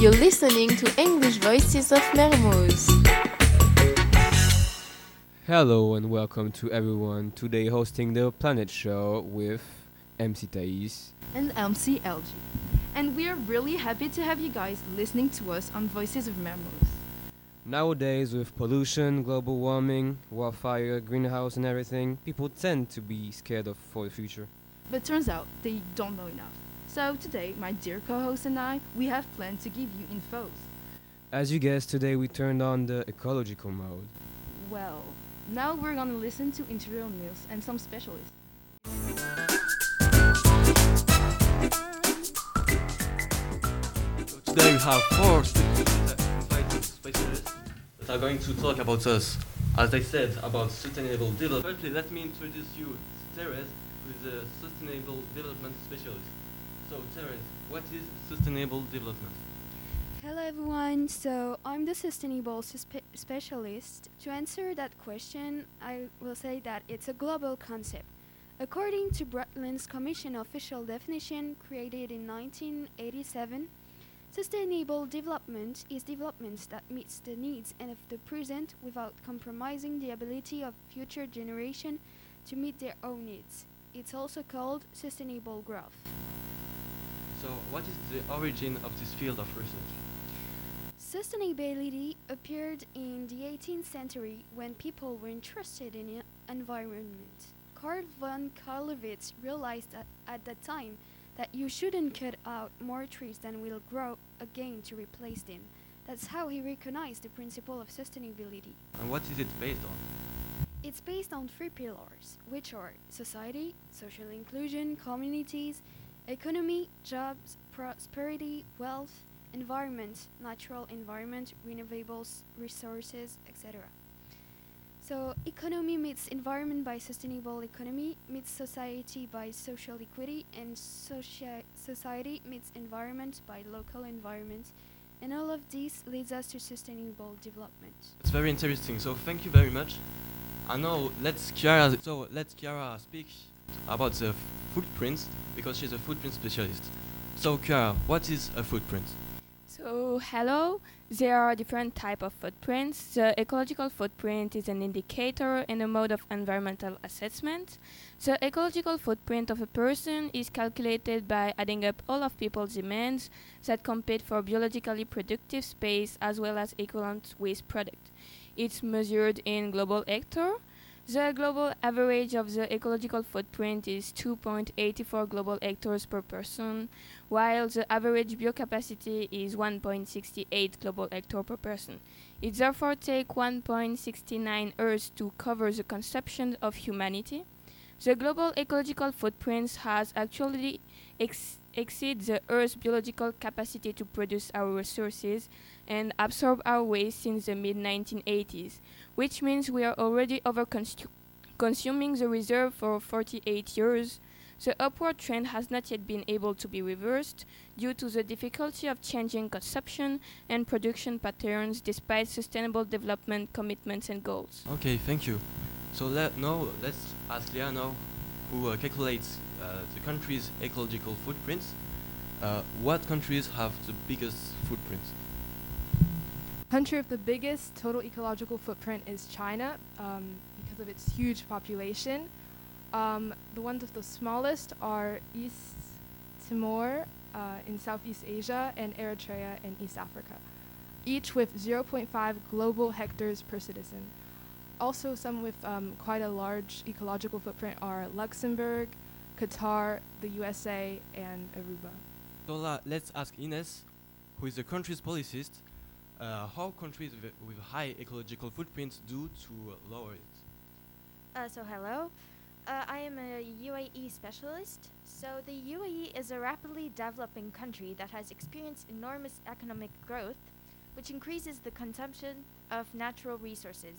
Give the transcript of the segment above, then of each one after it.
You're listening to English Voices of Mermoz. Hello and welcome to everyone. Today hosting the Planet Show with MC Thais. and MC LG. And we're really happy to have you guys listening to us on Voices of Mermoz. Nowadays, with pollution, global warming, wildfire, greenhouse, and everything, people tend to be scared of for the future. But turns out they don't know enough. So today, my dear co-host and I, we have planned to give you infos. As you guessed, today we turned on the ecological mode. Well, now we're gonna listen to interior news and some specialists. Today we have four specialists that are going to talk about us, as I said, about sustainable development. Firstly, let me introduce you to Therese, who is a sustainable development specialist. So, Therese, what is sustainable development? Hello everyone, so I'm the sustainable suspe- specialist. To answer that question, I will say that it's a global concept. According to Brundtland's Commission official definition created in 1987, sustainable development is development that meets the needs of the present without compromising the ability of future generations to meet their own needs. It's also called sustainable growth. So, what is the origin of this field of research? Sustainability appeared in the 18th century when people were interested in environment. Carl von Carlowitz realized that at that time that you shouldn't cut out more trees than will grow again to replace them. That's how he recognized the principle of sustainability. And what is it based on? It's based on three pillars, which are society, social inclusion, communities, economy, jobs, prosperity, wealth, environment, natural environment, renewables, resources, etc. So, economy meets environment by sustainable economy, meets society by social equity, and socia- society meets environment by local environment. And all of this leads us to sustainable development. It's very interesting. So, thank you very much. And now let's Chiara. So, let's Chiara speak about the footprints because she's a footprint specialist. So, Chiara, what is a footprint? So, hello. There are different type of footprints. The ecological footprint is an indicator and a mode of environmental assessment. The ecological footprint of a person is calculated by adding up all of people's demands that compete for biologically productive space as well as equivalent waste product. It's measured in global hectare. The global average of the ecological footprint is 2.84 global hectares per person, while the average biocapacity is 1.68 global hectare per person. It therefore takes 1.69 Earths to cover the consumption of humanity. The global ecological footprint has actually exceed the Earth's biological capacity to produce our resources and absorb our waste since the mid 1980s, which means we are already over consuming the reserve for 48 years. The upward trend has not yet been able to be reversed due to the difficulty of changing consumption and production patterns despite sustainable development commitments and goals. Okay, thank you. So let now let's ask Leah now, who uh, calculates uh, the country's ecological footprints. Uh, what countries have the biggest footprints? Country with the biggest total ecological footprint is China um, because of its huge population. Um, the ones with the smallest are East Timor uh, in Southeast Asia and Eritrea in East Africa, each with 0.5 global hectares per citizen. Also, some with um, quite a large ecological footprint are Luxembourg, Qatar, the USA, and Aruba. So let's ask Ines, who is the country's policist, uh, how countries with, with high ecological footprints do to uh, lower it. Uh, so hello, uh, I am a UAE specialist. So the UAE is a rapidly developing country that has experienced enormous economic growth, which increases the consumption of natural resources.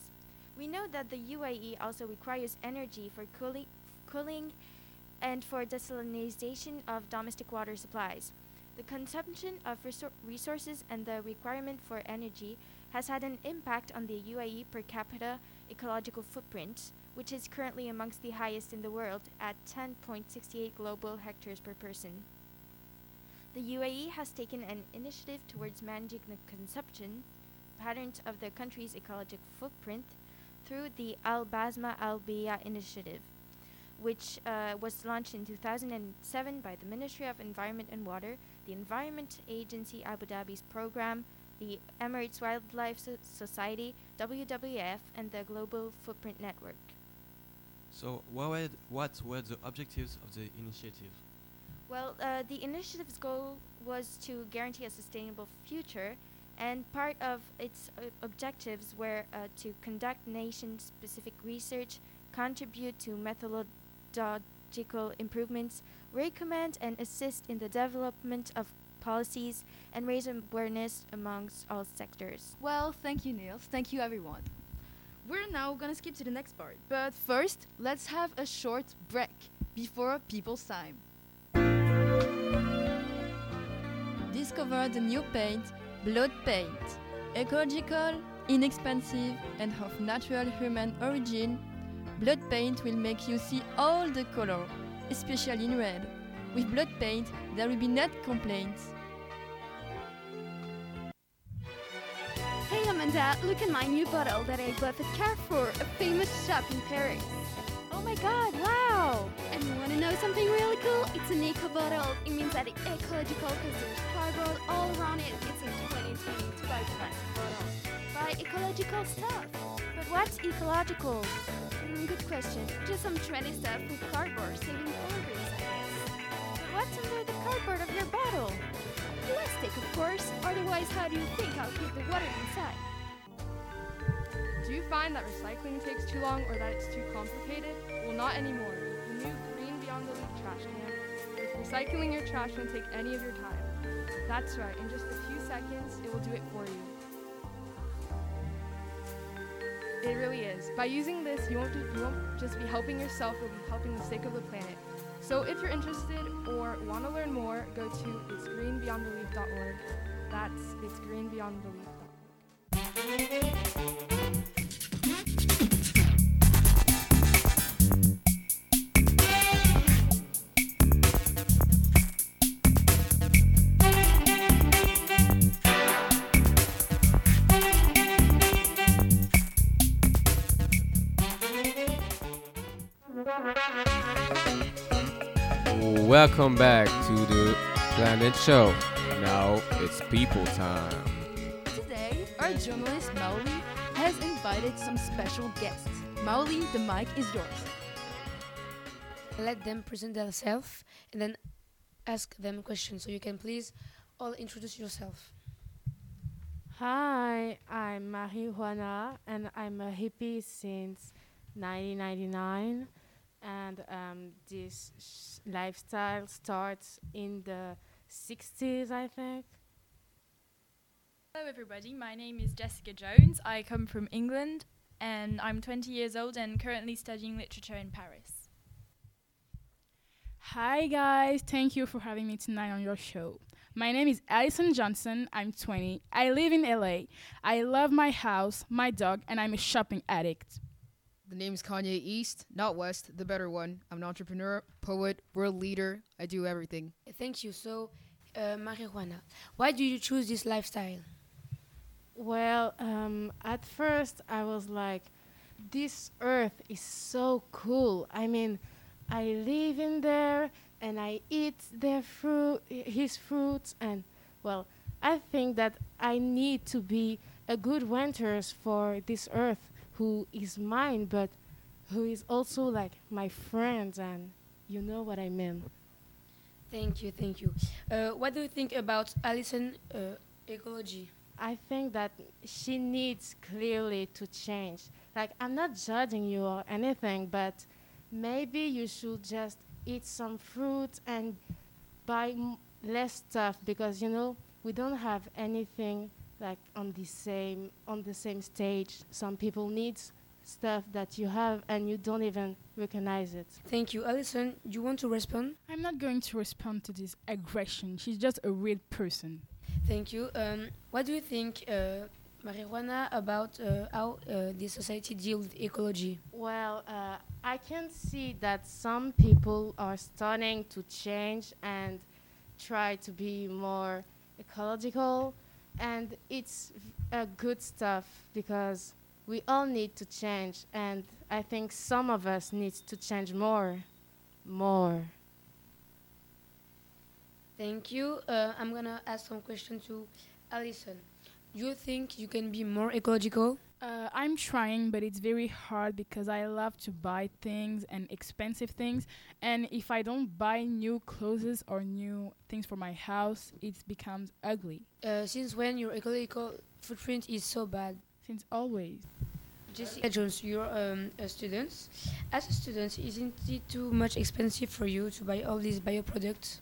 We know that the UAE also requires energy for cooling, cooling and for desalinization of domestic water supplies. The consumption of resor- resources and the requirement for energy has had an impact on the UAE per capita ecological footprint, which is currently amongst the highest in the world at 10.68 global hectares per person. The UAE has taken an initiative towards managing the consumption patterns of the country's ecological footprint through the Al Basma Al Beeiya initiative, which uh, was launched in 2007 by the Ministry of Environment and Water, the Environment Agency Abu Dhabi's program, the Emirates Wildlife so- Society, WWF, and the Global Footprint Network. So, what were, what were the objectives of the initiative? Well, uh, the initiative's goal was to guarantee a sustainable future, and part of its uh, objectives were uh, to conduct nation specific research, contribute to methodological improvements, recommend and assist in the development of policies, and raise awareness amongst all sectors. Well, thank you, Niels. Thank you, everyone. We're now gonna skip to the next part. But first, let's have a short break before people's time. Discover the new paint, Blood Paint. Ecological, inexpensive, and of natural human origin, Blood Paint will make you see all the color, especially in red. With Blood Paint, there will be net complaints. Hey Amanda, look at my new bottle that I bought at Carrefour, a famous shop in Paris. Oh my god, wow! And you wanna know something really cool? It's an eco bottle. It means that it's ecological because there's cardboard all around it. It's in 2020 to buy plastic ecological stuff. But what's ecological? Mm, good question. Just some trendy stuff with cardboard, saving calories, I guess. But what's under the cardboard of your bottle? Plastic, of course. Otherwise, how do you think I'll keep the water inside? Do you find that recycling takes too long or that it's too complicated? Well, not anymore. The new Green Beyond Belief trash can. With recycling your trash won't take any of your time. That's right, in just a few seconds, it will do it for you. It really is. By using this, you won't, ju- you won't just be helping yourself, you'll be helping the sake of the planet. So if you're interested or want to learn more, go to itsgreenbeyondbelief.org. That's itsgreenbeyondbelief.org. Welcome back to the Planet Show. Now it's people time. Today, our journalist Maoli has invited some special guests. Maoli, the mic is yours. let them present themselves and then ask them questions. So you can please all introduce yourself. Hi, I'm Marijuana and I'm a hippie since 1999. And um, this sh- lifestyle starts in the 60s, I think. Hello, everybody. My name is Jessica Jones. I come from England and I'm 20 years old and currently studying literature in Paris. Hi guys, thank you for having me tonight on your show. My name is Allison Johnson. I'm 20. I live in LA. I love my house, my dog, and I'm a shopping addict. The name is Kanye East, not West, the better one. I'm an entrepreneur, poet, world leader. I do everything. Thank you. So, uh, marijuana, why do you choose this lifestyle? Well, um, at first I was like, this earth is so cool. I mean, I live in there and I eat their fruit, his fruits, and well, I think that I need to be a good winters for this earth, who is mine, but who is also like my friend, and you know what I mean. Thank you, thank you. Uh, what do you think about Alison uh, ecology? I think that she needs clearly to change. Like, I'm not judging you or anything, but maybe you should just eat some fruit and buy m- less stuff because you know we don't have anything like on the same on the same stage. Some people need stuff that you have and you don't even recognize it. Thank you, Alison. You want to respond? I'm not going to respond to this aggression. She's just a weird person. Thank you. Um, what do you think, uh, marijuana, about uh, how uh, the society deals with ecology? Well, uh, I can see that some people are starting to change and try to be more ecological, and it's good stuff because we all need to change, and I think some of us need to change more, more. Thank you. Uh, I'm gonna ask some questions to Alison. Do you think you can be more ecological? I'm trying, but it's very hard because I love to buy things and expensive things. And if I don't buy new clothes or new things for my house, it becomes ugly. Uh, since when your ecological footprint is so bad? Since always. Jessica Jones, you're um, a student. As a student, isn't it too much expensive for you to buy all these bio products?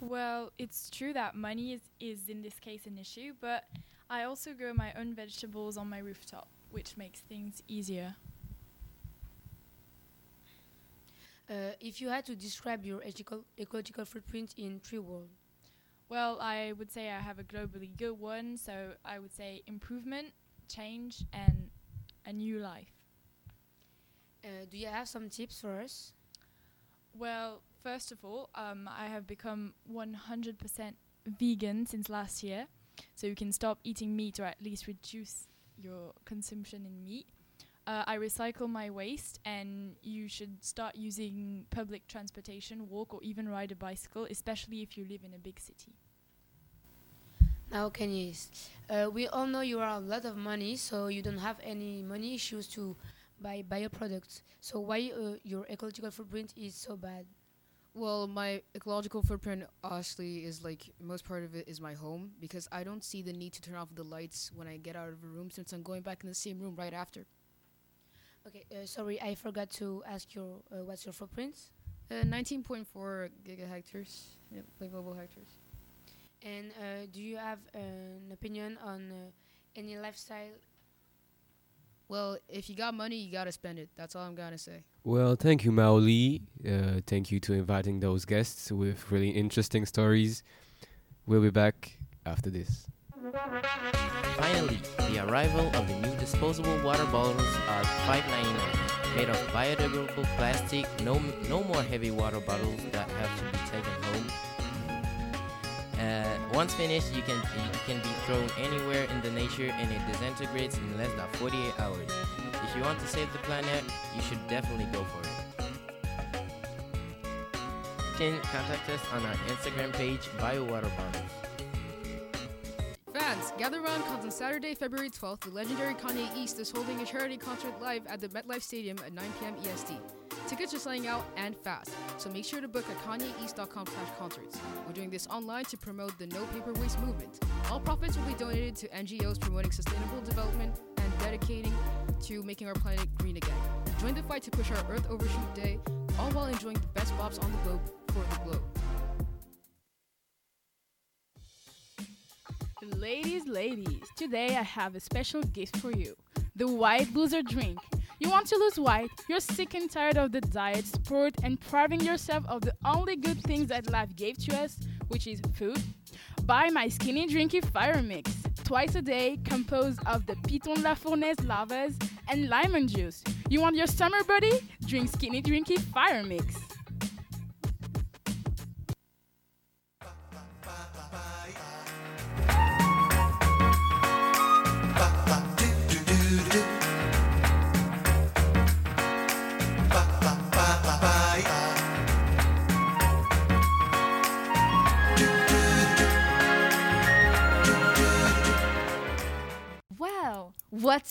Well, it's true that money is, is in this case an issue, but I also grow my own vegetables on my rooftop, which makes things easier. Uh, if you had to describe your ecological, ecological footprint in three words, Well, I would say I have a globally good one, so I would say improvement, change, and a new life. uh, do you have some tips for us? Well, first of all, um, I have become 100% vegan since last year, so you can stop eating meat or at least reduce your consumption in meat. Uh, I recycle my waste, and you should start using public transportation, walk, or even ride a bicycle, especially if you live in a big city. Now, Kenyes, uh, we all know you are a lot of money, so you don't have any money issues to buy bio products. So why uh, your ecological footprint is so bad? Well, my ecological footprint honestly is like most part of it is my home because I don't see the need to turn off the lights when I get out of a room since I'm going back in the same room right after. Okay, uh, sorry, I forgot to ask your uh, what's your footprint? Uh, 19.4 gigahectares, yep, like global hectares. And uh, do you have an opinion on uh, any lifestyle? Well, if you got money, you gotta spend it. That's all I'm gonna say. Well, thank you, Maoli. Uh, thank you to inviting those guests with really interesting stories. We'll be back after this. Finally, the arrival of the new disposable water bottles at $5.99. Made of biodegradable plastic, no, no more heavy water bottles that have to be taken home. Uh, once finished, you can can be thrown anywhere in the nature and it disintegrates in less than 48 hours. If you want to save the planet, you should definitely go for it. You can contact us on our Instagram page, BioWater Bottles. Fans, gather Round because on Saturday, February 12th, the legendary Kanye East is holding a charity concert live at the MetLife Stadium at 9 p.m. EST. Tickets are selling out and fast, so make sure to book at kanyeeast.com slash concerts. We're doing this online to promote the No Paper Waste movement. All profits will be donated to NGOs promoting sustainable development and dedicating to making our planet green again. Join the fight to push our Earth Overshoot Day, all while enjoying the best bops on the globe for the globe. Ladies, ladies, today I have a special gift for you the White Loser drink. You want to lose weight? You're sick and tired of the diet, sport, and depriving yourself of the only good things that life gave to us, which is food? Buy my Skinny Drinky Fire Mix, twice a day, composed of the Piton La Fournaise lavas and lemon juice. You want your summer buddy? Drink Skinny Drinky Fire Mix.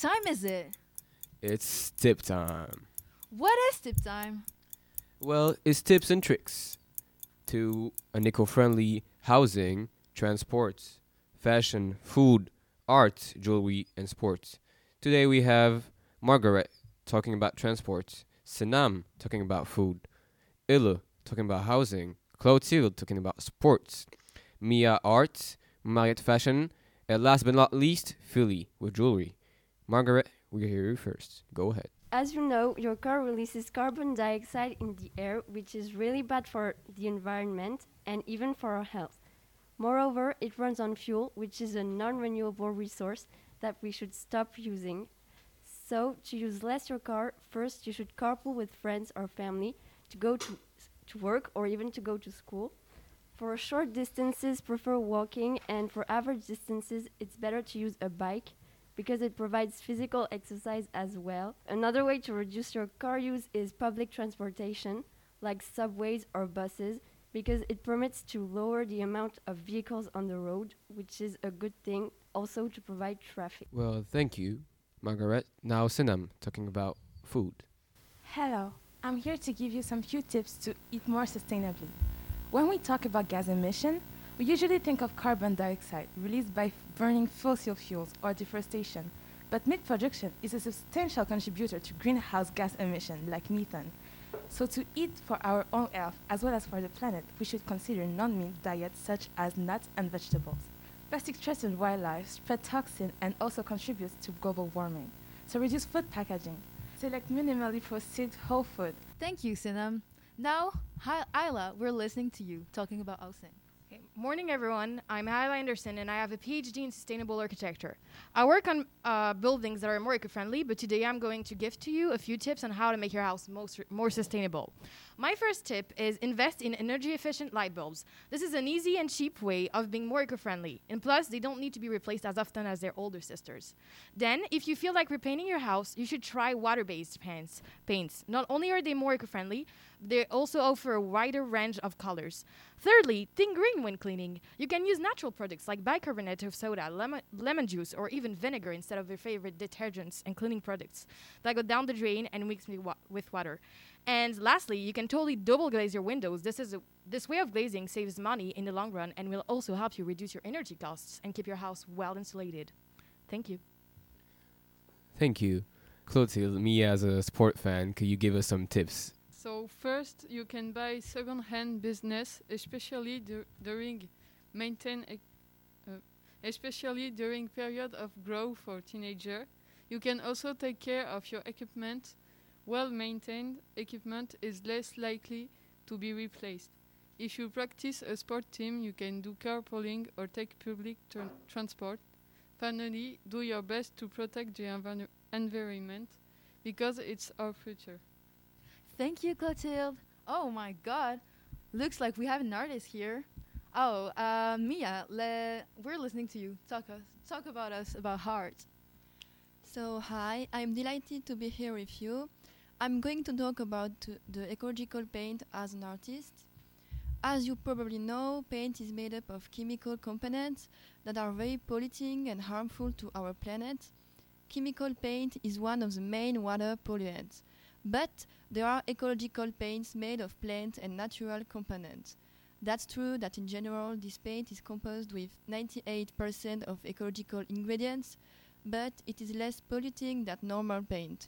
Time is it? It's tip time. What is tip time? Well, it's tips and tricks to an eco-friendly housing, transport, fashion, food, art, jewelry, and sports. Today we have Margaret talking about transport, Sinam talking about food, Illa talking about housing, Clotilde talking about sports, Mia art, Mariette fashion, and last but not least, Philly with jewelry. Margaret, we hear you first. Go ahead. As you know, your car releases carbon dioxide in the air, which is really bad for the environment and even for our health. Moreover, it runs on fuel, which is a non renewable resource that we should stop using. So, to use less your car, first you should carpool with friends or family to go to, to work or even to go to school. For short distances, prefer walking, and for average distances, it's better to use a bike because it provides physical exercise as well. Another way to reduce your car use is public transportation, like subways or buses, because it permits to lower the amount of vehicles on the road, which is a good thing also to provide traffic. Well, thank you, Margaret. Now, Sinam, talking about food. Hello, I'm here to give you some few tips to eat more sustainably. When we talk about gas emission, we usually think of carbon dioxide released by burning fossil fuels or deforestation, but meat production is a substantial contributor to greenhouse gas emission like methane. So to eat for our own health as well as for the planet, we should consider non-meat diets such as nuts and vegetables. Plastic threatens wildlife, spread toxin, and also contributes to global warming. So reduce food packaging. Select minimally processed whole food. Thank you, Sinam. Now, hi, Isla, we're listening to you talking about housing. Morning, everyone. I'm Hyla Anderson, and I have a PhD in sustainable architecture. I work on uh, buildings that are more eco-friendly, but today I'm going to give to you a few tips on how to make your house most more sustainable. My first tip is invest in energy-efficient light bulbs. This is an easy and cheap way of being more eco-friendly, and plus, they don't need to be replaced as often as their older sisters. Then, if you feel like repainting your house, you should try water-based paints. Paints. Not only are they more eco-friendly, they also offer a wider range of colors. Thirdly, think green when cleaning. You can use natural products like bicarbonate of soda, lemon, lemon juice, or even vinegar instead of your favorite detergents and cleaning products that go down the drain and mix with, wa- with water. And lastly, you can totally double glaze your windows. This is this way of glazing saves money in the long run and will also help you reduce your energy costs and keep your house well insulated. Thank you. Thank you. Clotilde, me as a sport fan, could you give us some tips? So first, you can buy second-hand business, especially dur- during maintain, ec- uh, especially during period of growth for teenager. You can also take care of your equipment. Well-maintained equipment is less likely to be replaced. If you practice a sport team, you can do carpooling or take public tran- transport. Finally, do your best to protect the envir- environment because it's our future. Thank you, Clotilde. Oh my God, looks like we have an artist here. Oh, uh, Mia, we're listening to you. Talk us, talk about us about art. So, hi, I'm delighted to be here with you. I'm going to talk about uh, the ecological paint as an artist. As you probably know, paint is made up of chemical components that are very polluting and harmful to our planet. Chemical paint is one of the main water pollutants, but there are ecological paints made of plant and natural components. That's true that in general this paint is composed with 98% of ecological ingredients, but it is less polluting than normal paint.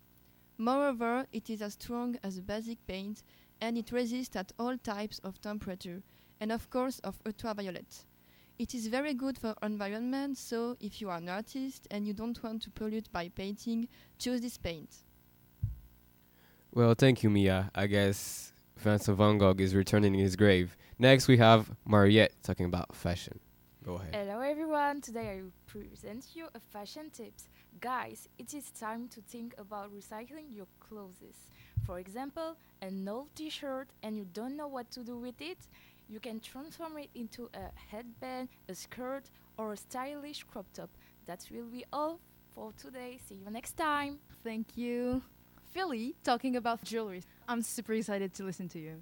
Moreover, it is as strong as a basic paint and it resists at all types of temperature and of course of ultraviolet. It is very good for environment, so if you are an artist and you don't want to pollute by painting, choose this paint. Well, thank you, Mia. I guess Vincent van Gogh is returning in his grave. Next, we have Mariette talking about fashion. Go ahead. Hello everyone, today I will present you a fashion tips. Guys, it is time to think about recycling your clothes. For example, an old t-shirt and you don't know what to do with it, you can transform it into a headband, a skirt or a stylish crop top. That will be all for today. See you next time. Thank you. Philly, talking about jewelry. I'm super excited to listen to you.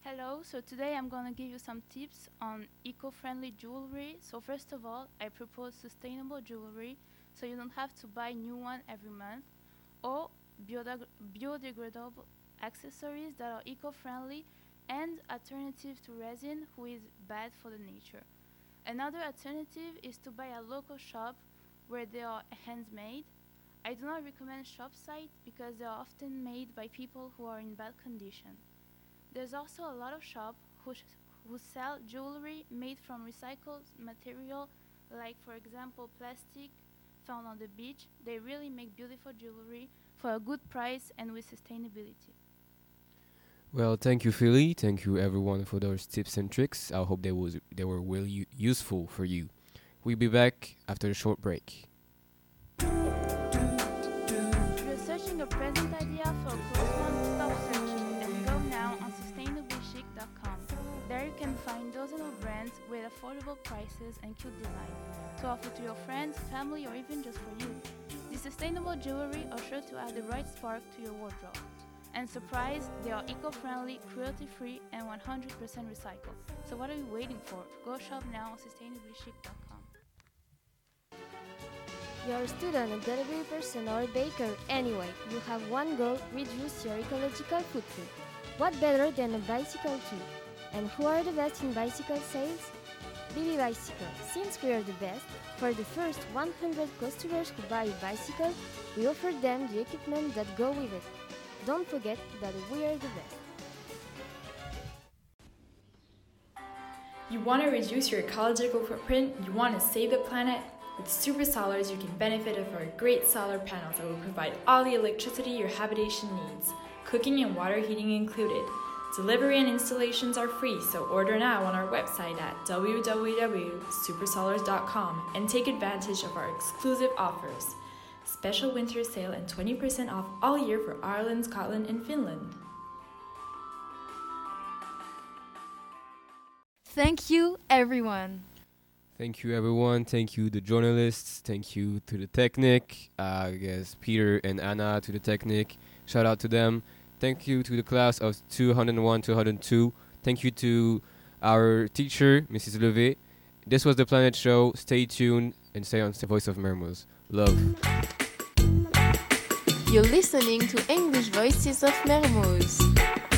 Hello, so today I'm gonna give you some tips on eco-friendly jewelry. So first of all, I propose sustainable jewelry, so you don't have to buy new one every month, or biodeg- biodegradable accessories that are eco-friendly and alternative to resin, who is bad for the nature. Another alternative is to buy a local shop where they are handmade. I do not recommend shop sites because they are often made by people who are in bad condition. There's also a lot of shops who, sh- who sell jewelry made from recycled material, like for example plastic found on the beach. They really make beautiful jewelry for a good price and with sustainability. Well, thank you, Philly. Thank you, everyone, for those tips and tricks. I hope they was they were really useful for you. We'll be back after a short break. Brands with affordable prices and cute design to offer to your friends, family, or even just for you. The sustainable jewelry are sure to add the right spark to your wardrobe. And surprise, they are eco-friendly, cruelty-free, and 100% recycled. So what are you waiting for? Go shop now on sustainablychic.com. You're a student, a delivery person, or a baker. Anyway, you have one goal reduce your ecological footprint. What better than a bicycle too? And who are the best in bicycle sales? BB Bicycle. Since we are the best, for the first 100 customers who buy a bicycle, we offer them the equipment that go with it. Don't forget that we are the best. You want to reduce your ecological footprint? You want to save the planet? With Super Solars, you can benefit of our great solar panels that will provide all the electricity your habitation needs, cooking and water heating included. Delivery and installations are free, so order now on our website at www.supersolars.com and take advantage of our exclusive offers. Special winter sale and 20% off all year for Ireland, Scotland, and Finland. Thank you, everyone. Thank you, everyone. Thank you, the journalists. Thank you to the Technic. Uh, I guess Peter and Anna to the Technic. Shout out to them. Thank you to the class of 201, 202. Thank you to our teacher, Mrs. Levé. This was the Planet Show. Stay tuned and stay on the Voice of Mermoz. Love. You're listening to English Voices of Mermoz.